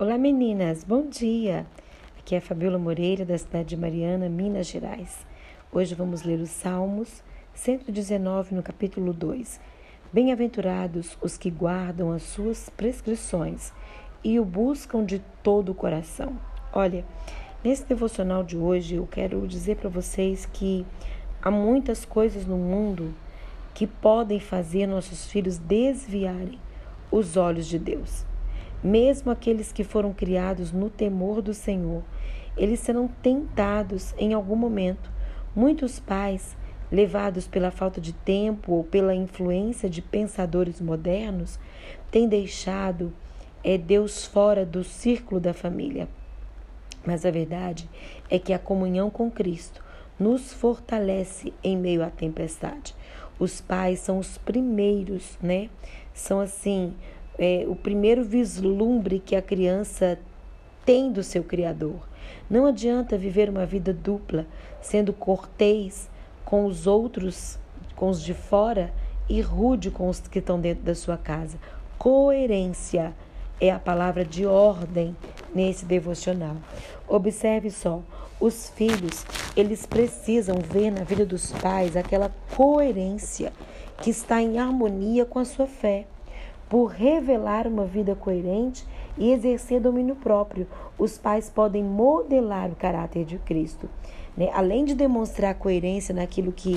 Olá meninas, bom dia! Aqui é Fabiola Moreira, da cidade de Mariana, Minas Gerais. Hoje vamos ler os Salmos 119, no capítulo 2. Bem-aventurados os que guardam as suas prescrições e o buscam de todo o coração. Olha, nesse devocional de hoje eu quero dizer para vocês que há muitas coisas no mundo que podem fazer nossos filhos desviarem os olhos de Deus. Mesmo aqueles que foram criados no temor do Senhor, eles serão tentados em algum momento. Muitos pais, levados pela falta de tempo ou pela influência de pensadores modernos, têm deixado é, Deus fora do círculo da família. Mas a verdade é que a comunhão com Cristo nos fortalece em meio à tempestade. Os pais são os primeiros, né? São assim é, o primeiro vislumbre que a criança tem do seu Criador. Não adianta viver uma vida dupla, sendo cortês com os outros, com os de fora, e rude com os que estão dentro da sua casa. Coerência é a palavra de ordem nesse devocional. Observe só, os filhos, eles precisam ver na vida dos pais aquela coerência que está em harmonia com a sua fé por revelar uma vida coerente e exercer domínio próprio. Os pais podem modelar o caráter de Cristo. Né? Além de demonstrar coerência naquilo que,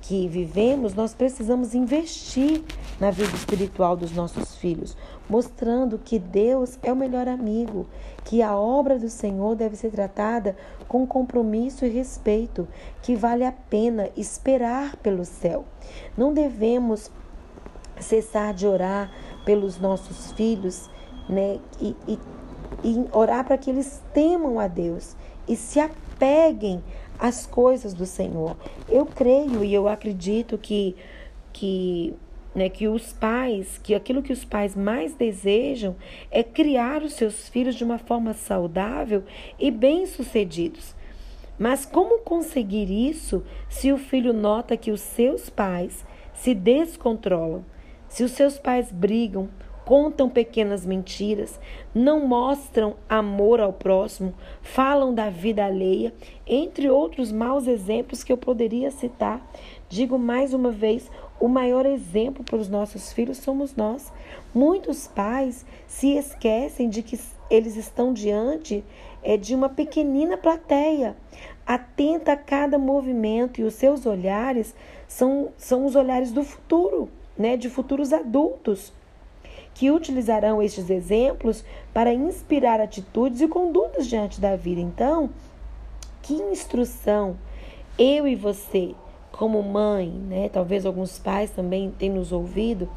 que vivemos, nós precisamos investir na vida espiritual dos nossos filhos, mostrando que Deus é o melhor amigo, que a obra do Senhor deve ser tratada com compromisso e respeito, que vale a pena esperar pelo céu. Não devemos cessar de orar pelos nossos filhos, né? E, e, e orar para que eles temam a Deus e se apeguem às coisas do Senhor. Eu creio e eu acredito que que né, que os pais, que aquilo que os pais mais desejam é criar os seus filhos de uma forma saudável e bem-sucedidos. Mas como conseguir isso se o filho nota que os seus pais se descontrolam? Se os seus pais brigam, contam pequenas mentiras, não mostram amor ao próximo, falam da vida alheia, entre outros maus exemplos que eu poderia citar, digo mais uma vez: o maior exemplo para os nossos filhos somos nós. Muitos pais se esquecem de que eles estão diante é, de uma pequenina plateia, atenta a cada movimento e os seus olhares são, são os olhares do futuro né, de futuros adultos que utilizarão estes exemplos para inspirar atitudes e condutas diante da vida. Então, que instrução eu e você, como mãe, né, talvez alguns pais também tenham nos ouvido,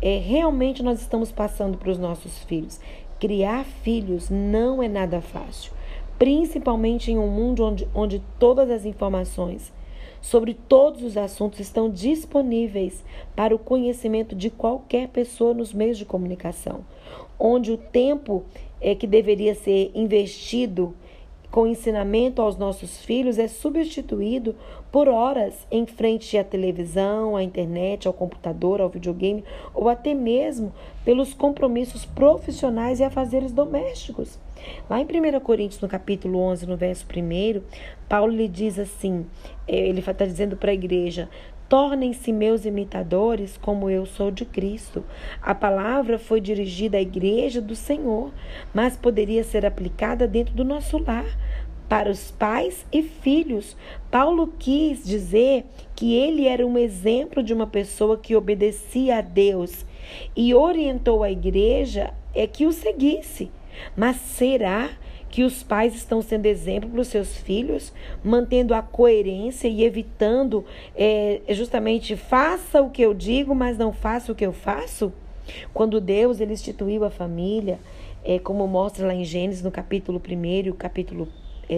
é, realmente nós estamos passando para os nossos filhos. Criar filhos não é nada fácil, principalmente em um mundo onde, onde todas as informações sobre todos os assuntos estão disponíveis para o conhecimento de qualquer pessoa nos meios de comunicação, onde o tempo é que deveria ser investido com ensinamento aos nossos filhos é substituído por horas em frente à televisão, à internet, ao computador, ao videogame ou até mesmo pelos compromissos profissionais e afazeres domésticos. Lá em 1 Coríntios, no capítulo 11, no verso 1, Paulo lhe diz assim: é, ele está dizendo para a igreja: Tornem-se meus imitadores, como eu sou de Cristo. A palavra foi dirigida à igreja do Senhor, mas poderia ser aplicada dentro do nosso lar, para os pais e filhos. Paulo quis dizer que ele era um exemplo de uma pessoa que obedecia a Deus e orientou a igreja é que o seguisse. Mas será que os pais estão sendo exemplo para os seus filhos, mantendo a coerência e evitando é, justamente faça o que eu digo, mas não faça o que eu faço? Quando Deus ele instituiu a família, é, como mostra lá em Gênesis, no capítulo 1 e o capítulo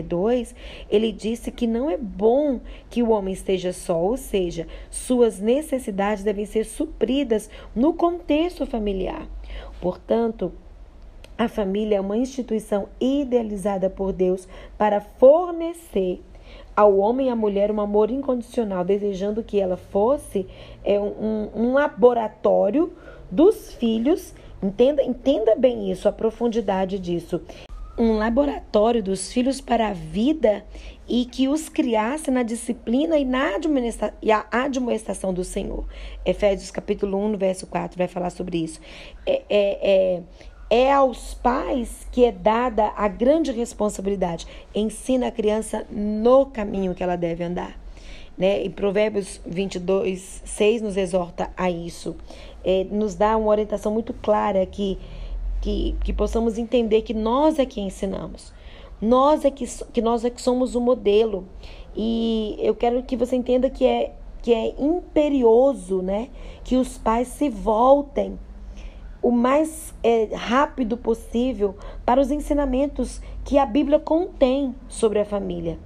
2, é, ele disse que não é bom que o homem esteja só, ou seja, suas necessidades devem ser supridas no contexto familiar. Portanto, a família é uma instituição idealizada por Deus para fornecer ao homem e à mulher um amor incondicional, desejando que ela fosse é, um, um laboratório dos filhos Entenda, entenda bem isso, a profundidade disso. Um laboratório dos filhos para a vida e que os criasse na disciplina e na admoestação do Senhor. Efésios capítulo 1, verso 4 vai falar sobre isso. É, é, é, é aos pais que é dada a grande responsabilidade. Ensina a criança no caminho que ela deve andar. Né? E Provérbios 22, 6 nos exorta a isso. É, nos dá uma orientação muito clara que, que, que possamos entender que nós é que ensinamos. Nós é que, que nós é que somos o modelo. E eu quero que você entenda que é, que é imperioso né? que os pais se voltem o mais é, rápido possível para os ensinamentos que a Bíblia contém sobre a família.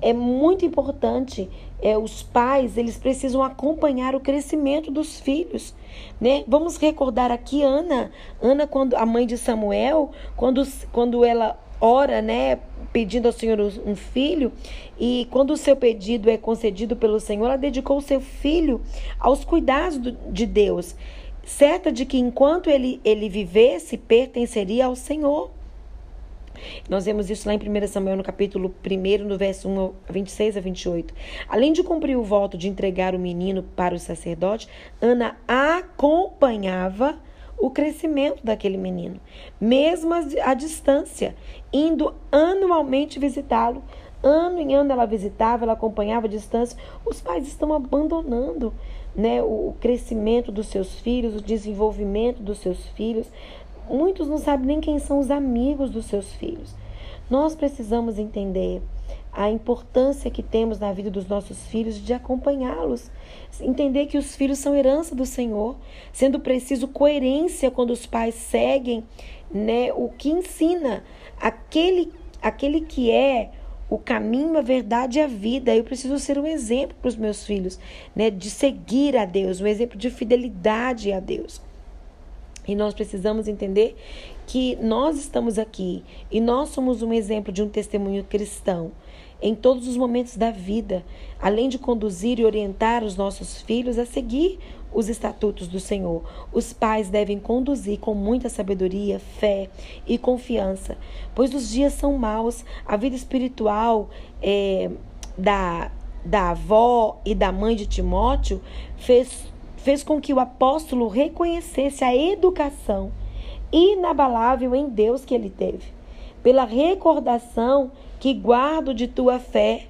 É muito importante é, os pais eles precisam acompanhar o crescimento dos filhos, né? Vamos recordar aqui Ana, Ana quando a mãe de Samuel, quando, quando ela ora, né, pedindo ao Senhor um filho, e quando o seu pedido é concedido pelo Senhor, ela dedicou o seu filho aos cuidados do, de Deus, certa de que enquanto ele, ele vivesse, pertenceria ao Senhor. Nós vemos isso lá em 1 Samuel, no capítulo 1, no verso 1 26 a 28. Além de cumprir o voto de entregar o menino para o sacerdote, Ana acompanhava o crescimento daquele menino, mesmo à distância, indo anualmente visitá-lo. Ano em ano ela visitava, ela acompanhava a distância. Os pais estão abandonando né, o crescimento dos seus filhos, o desenvolvimento dos seus filhos, Muitos não sabem nem quem são os amigos dos seus filhos. Nós precisamos entender a importância que temos na vida dos nossos filhos de acompanhá-los. Entender que os filhos são herança do Senhor, sendo preciso coerência quando os pais seguem né, o que ensina aquele, aquele que é o caminho, a verdade e a vida. Eu preciso ser um exemplo para os meus filhos, né, de seguir a Deus, um exemplo de fidelidade a Deus. E nós precisamos entender que nós estamos aqui e nós somos um exemplo de um testemunho cristão em todos os momentos da vida, além de conduzir e orientar os nossos filhos a seguir os estatutos do Senhor. Os pais devem conduzir com muita sabedoria, fé e confiança, pois os dias são maus, a vida espiritual é, da, da avó e da mãe de Timóteo fez fez com que o apóstolo reconhecesse a educação inabalável em Deus que ele teve, pela recordação que guardo de tua fé,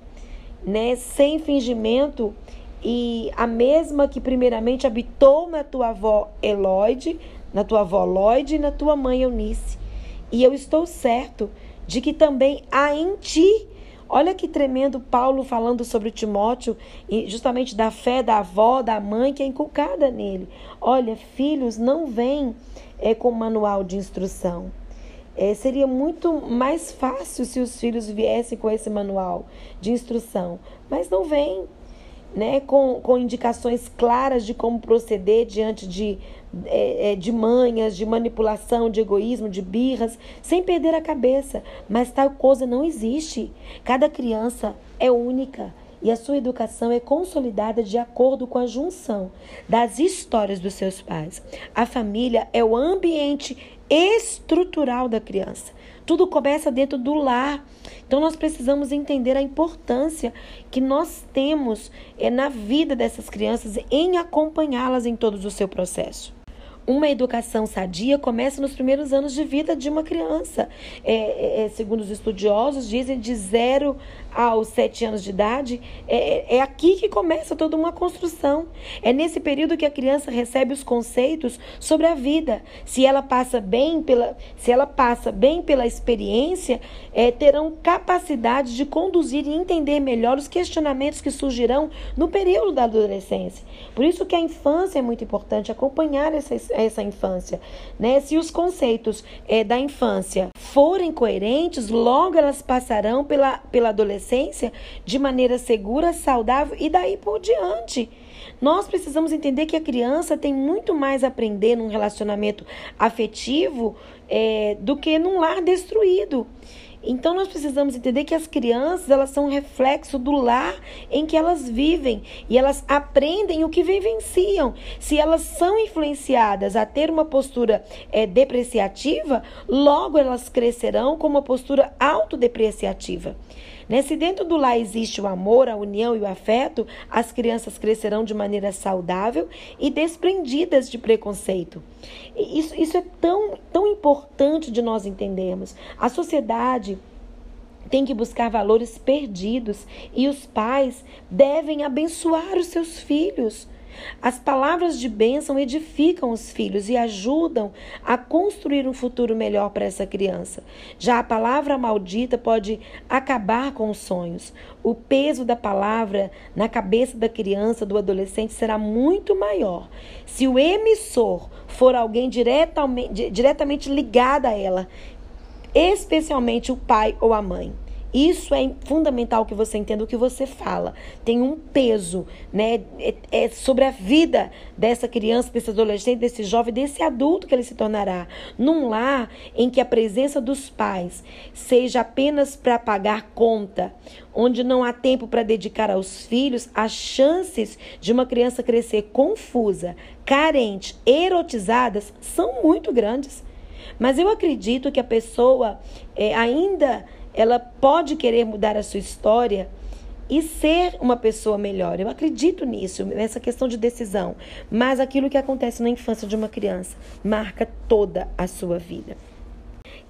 né, sem fingimento, e a mesma que primeiramente habitou na tua avó Eloide, na tua avó Lloyd e na tua mãe Eunice. E eu estou certo de que também há em ti Olha que tremendo Paulo falando sobre Timóteo e justamente da fé da avó, da mãe que é inculcada nele. Olha, filhos não vêm é, com manual de instrução. É, seria muito mais fácil se os filhos viessem com esse manual de instrução, mas não vem. Né, com, com indicações claras de como proceder diante de é, é, de manhas, de manipulação, de egoísmo, de birras, sem perder a cabeça. Mas tal coisa não existe. Cada criança é única e a sua educação é consolidada de acordo com a junção das histórias dos seus pais. A família é o ambiente estrutural da criança. Tudo começa dentro do lar. Então nós precisamos entender a importância que nós temos é, na vida dessas crianças em acompanhá-las em todo o seu processo. Uma educação sadia começa nos primeiros anos de vida de uma criança. É, é, é segundo os estudiosos, dizem de zero aos sete anos de idade, é, é aqui que começa toda uma construção. É nesse período que a criança recebe os conceitos sobre a vida. Se ela passa bem pela, se ela passa bem pela experiência, é, terão capacidade de conduzir e entender melhor os questionamentos que surgirão no período da adolescência. Por isso que a infância é muito importante, acompanhar essa, essa infância. Né? Se os conceitos é, da infância forem coerentes, logo elas passarão pela, pela adolescência de maneira segura, saudável e daí por diante. Nós precisamos entender que a criança tem muito mais a aprender num relacionamento afetivo é, do que num lar destruído. Então nós precisamos entender que as crianças, elas são um reflexo do lar em que elas vivem e elas aprendem o que vivenciam. Se elas são influenciadas a ter uma postura é, depreciativa, logo elas crescerão com uma postura autodepreciativa. Né? Se dentro do lar existe o amor, a união e o afeto, as crianças crescerão de maneira saudável e desprendidas de preconceito. Isso, isso é tão, tão importante de nós entendermos. A sociedade tem que buscar valores perdidos e os pais devem abençoar os seus filhos. As palavras de bênção edificam os filhos e ajudam a construir um futuro melhor para essa criança. Já a palavra maldita pode acabar com os sonhos. O peso da palavra na cabeça da criança, do adolescente, será muito maior se o emissor for alguém diretamente, diretamente ligado a ela, especialmente o pai ou a mãe. Isso é fundamental que você entenda o que você fala. Tem um peso, né? É, é sobre a vida dessa criança, desse adolescente, desse jovem, desse adulto que ele se tornará. Num lar em que a presença dos pais seja apenas para pagar conta, onde não há tempo para dedicar aos filhos, as chances de uma criança crescer confusa, carente, erotizadas são muito grandes. Mas eu acredito que a pessoa é, ainda ela pode querer mudar a sua história e ser uma pessoa melhor. Eu acredito nisso, nessa questão de decisão. Mas aquilo que acontece na infância de uma criança marca toda a sua vida.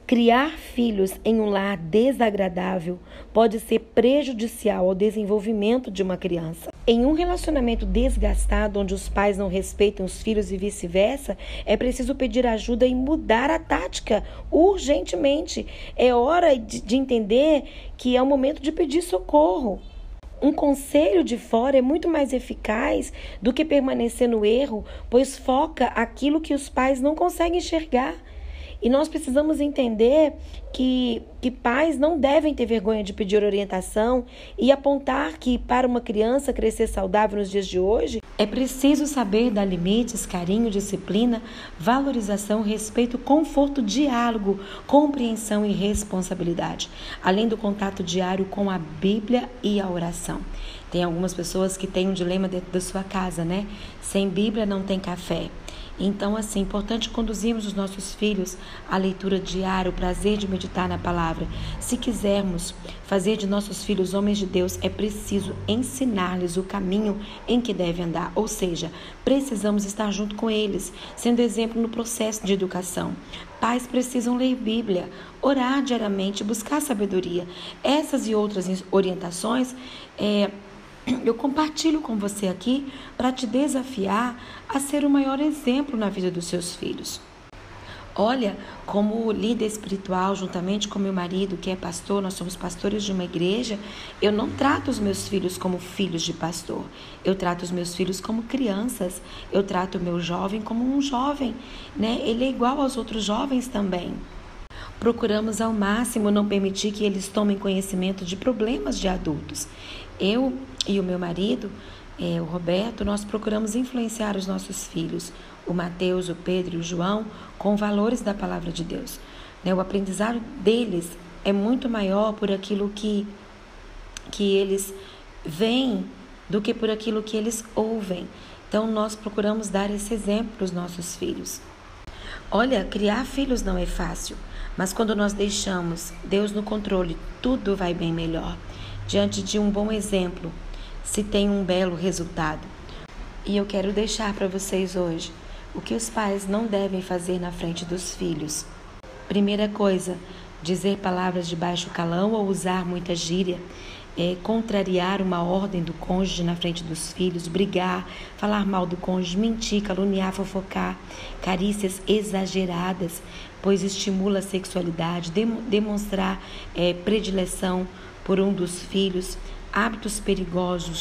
Criar filhos em um lar desagradável pode ser prejudicial ao desenvolvimento de uma criança. Em um relacionamento desgastado, onde os pais não respeitam os filhos e vice-versa, é preciso pedir ajuda e mudar a tática urgentemente. É hora de, de entender que é o momento de pedir socorro. Um conselho de fora é muito mais eficaz do que permanecer no erro, pois foca aquilo que os pais não conseguem enxergar. E nós precisamos entender que, que pais não devem ter vergonha de pedir orientação e apontar que para uma criança crescer saudável nos dias de hoje é preciso saber dar limites, carinho, disciplina, valorização, respeito, conforto, diálogo, compreensão e responsabilidade, além do contato diário com a Bíblia e a oração. Tem algumas pessoas que têm um dilema dentro da sua casa, né? Sem Bíblia não tem café. Então, assim, é importante conduzirmos os nossos filhos à leitura diária, o prazer de meditar na palavra. Se quisermos fazer de nossos filhos homens de Deus, é preciso ensinar-lhes o caminho em que devem andar. Ou seja, precisamos estar junto com eles, sendo exemplo no processo de educação. Pais precisam ler Bíblia, orar diariamente, buscar sabedoria. Essas e outras orientações é, eu compartilho com você aqui para te desafiar a ser o maior exemplo na vida dos seus filhos. Olha, como líder espiritual, juntamente com meu marido, que é pastor, nós somos pastores de uma igreja, eu não trato os meus filhos como filhos de pastor. Eu trato os meus filhos como crianças. Eu trato o meu jovem como um jovem, né? Ele é igual aos outros jovens também. Procuramos ao máximo não permitir que eles tomem conhecimento de problemas de adultos. Eu e o meu marido, é, o Roberto, nós procuramos influenciar os nossos filhos, o Mateus, o Pedro e o João, com valores da palavra de Deus. Né? O aprendizado deles é muito maior por aquilo que, que eles veem do que por aquilo que eles ouvem. Então, nós procuramos dar esse exemplo para os nossos filhos. Olha, criar filhos não é fácil, mas quando nós deixamos Deus no controle, tudo vai bem melhor. Diante de um bom exemplo, se tem um belo resultado. E eu quero deixar para vocês hoje o que os pais não devem fazer na frente dos filhos. Primeira coisa, dizer palavras de baixo calão ou usar muita gíria, é, contrariar uma ordem do cônjuge na frente dos filhos, brigar, falar mal do cônjuge, mentir, caluniar, fofocar, carícias exageradas, pois estimula a sexualidade, demonstrar é, predileção por um dos filhos, hábitos perigosos,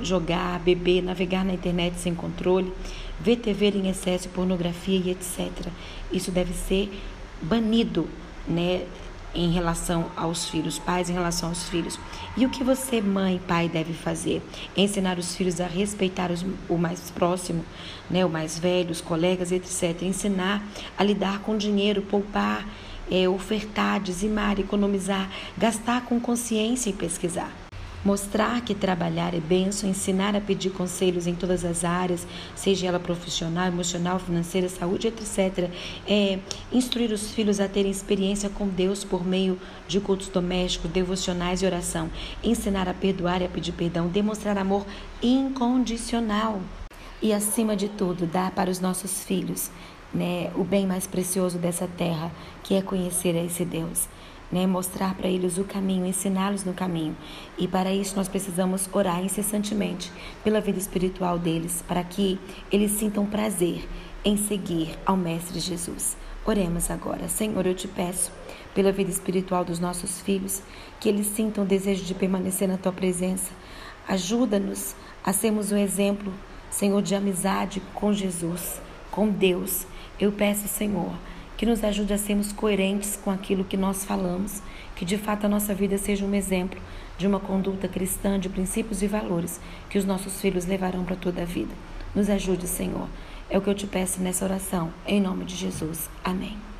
jogar, beber, navegar na internet sem controle, ver TV em excesso, pornografia e etc. Isso deve ser banido, né? Em relação aos filhos, pais em relação aos filhos. E o que você, mãe, pai, deve fazer? Ensinar os filhos a respeitar os, o mais próximo, né, o mais velho, os colegas, etc. Ensinar a lidar com dinheiro, poupar, é, ofertar, dizimar, economizar, gastar com consciência e pesquisar. Mostrar que trabalhar é benção, ensinar a pedir conselhos em todas as áreas, seja ela profissional, emocional, financeira, saúde, etc. É instruir os filhos a terem experiência com Deus por meio de cultos domésticos, devocionais e oração. Ensinar a perdoar e a pedir perdão, demonstrar amor incondicional. E acima de tudo, dar para os nossos filhos né, o bem mais precioso dessa terra, que é conhecer esse Deus né? mostrar para eles o caminho, ensiná-los no caminho. E para isso nós precisamos orar incessantemente pela vida espiritual deles, para que eles sintam prazer em seguir ao Mestre Jesus. Oremos agora. Senhor, eu te peço pela vida espiritual dos nossos filhos, que eles sintam o desejo de permanecer na tua presença. Ajuda-nos a sermos um exemplo, Senhor, de amizade com Jesus, com Deus. Eu peço, Senhor, que nos ajude a sermos coerentes com aquilo que nós falamos, que de fato a nossa vida seja um exemplo de uma conduta cristã, de princípios e valores que os nossos filhos levarão para toda a vida. Nos ajude, Senhor. É o que eu te peço nessa oração, em nome de Jesus. Amém.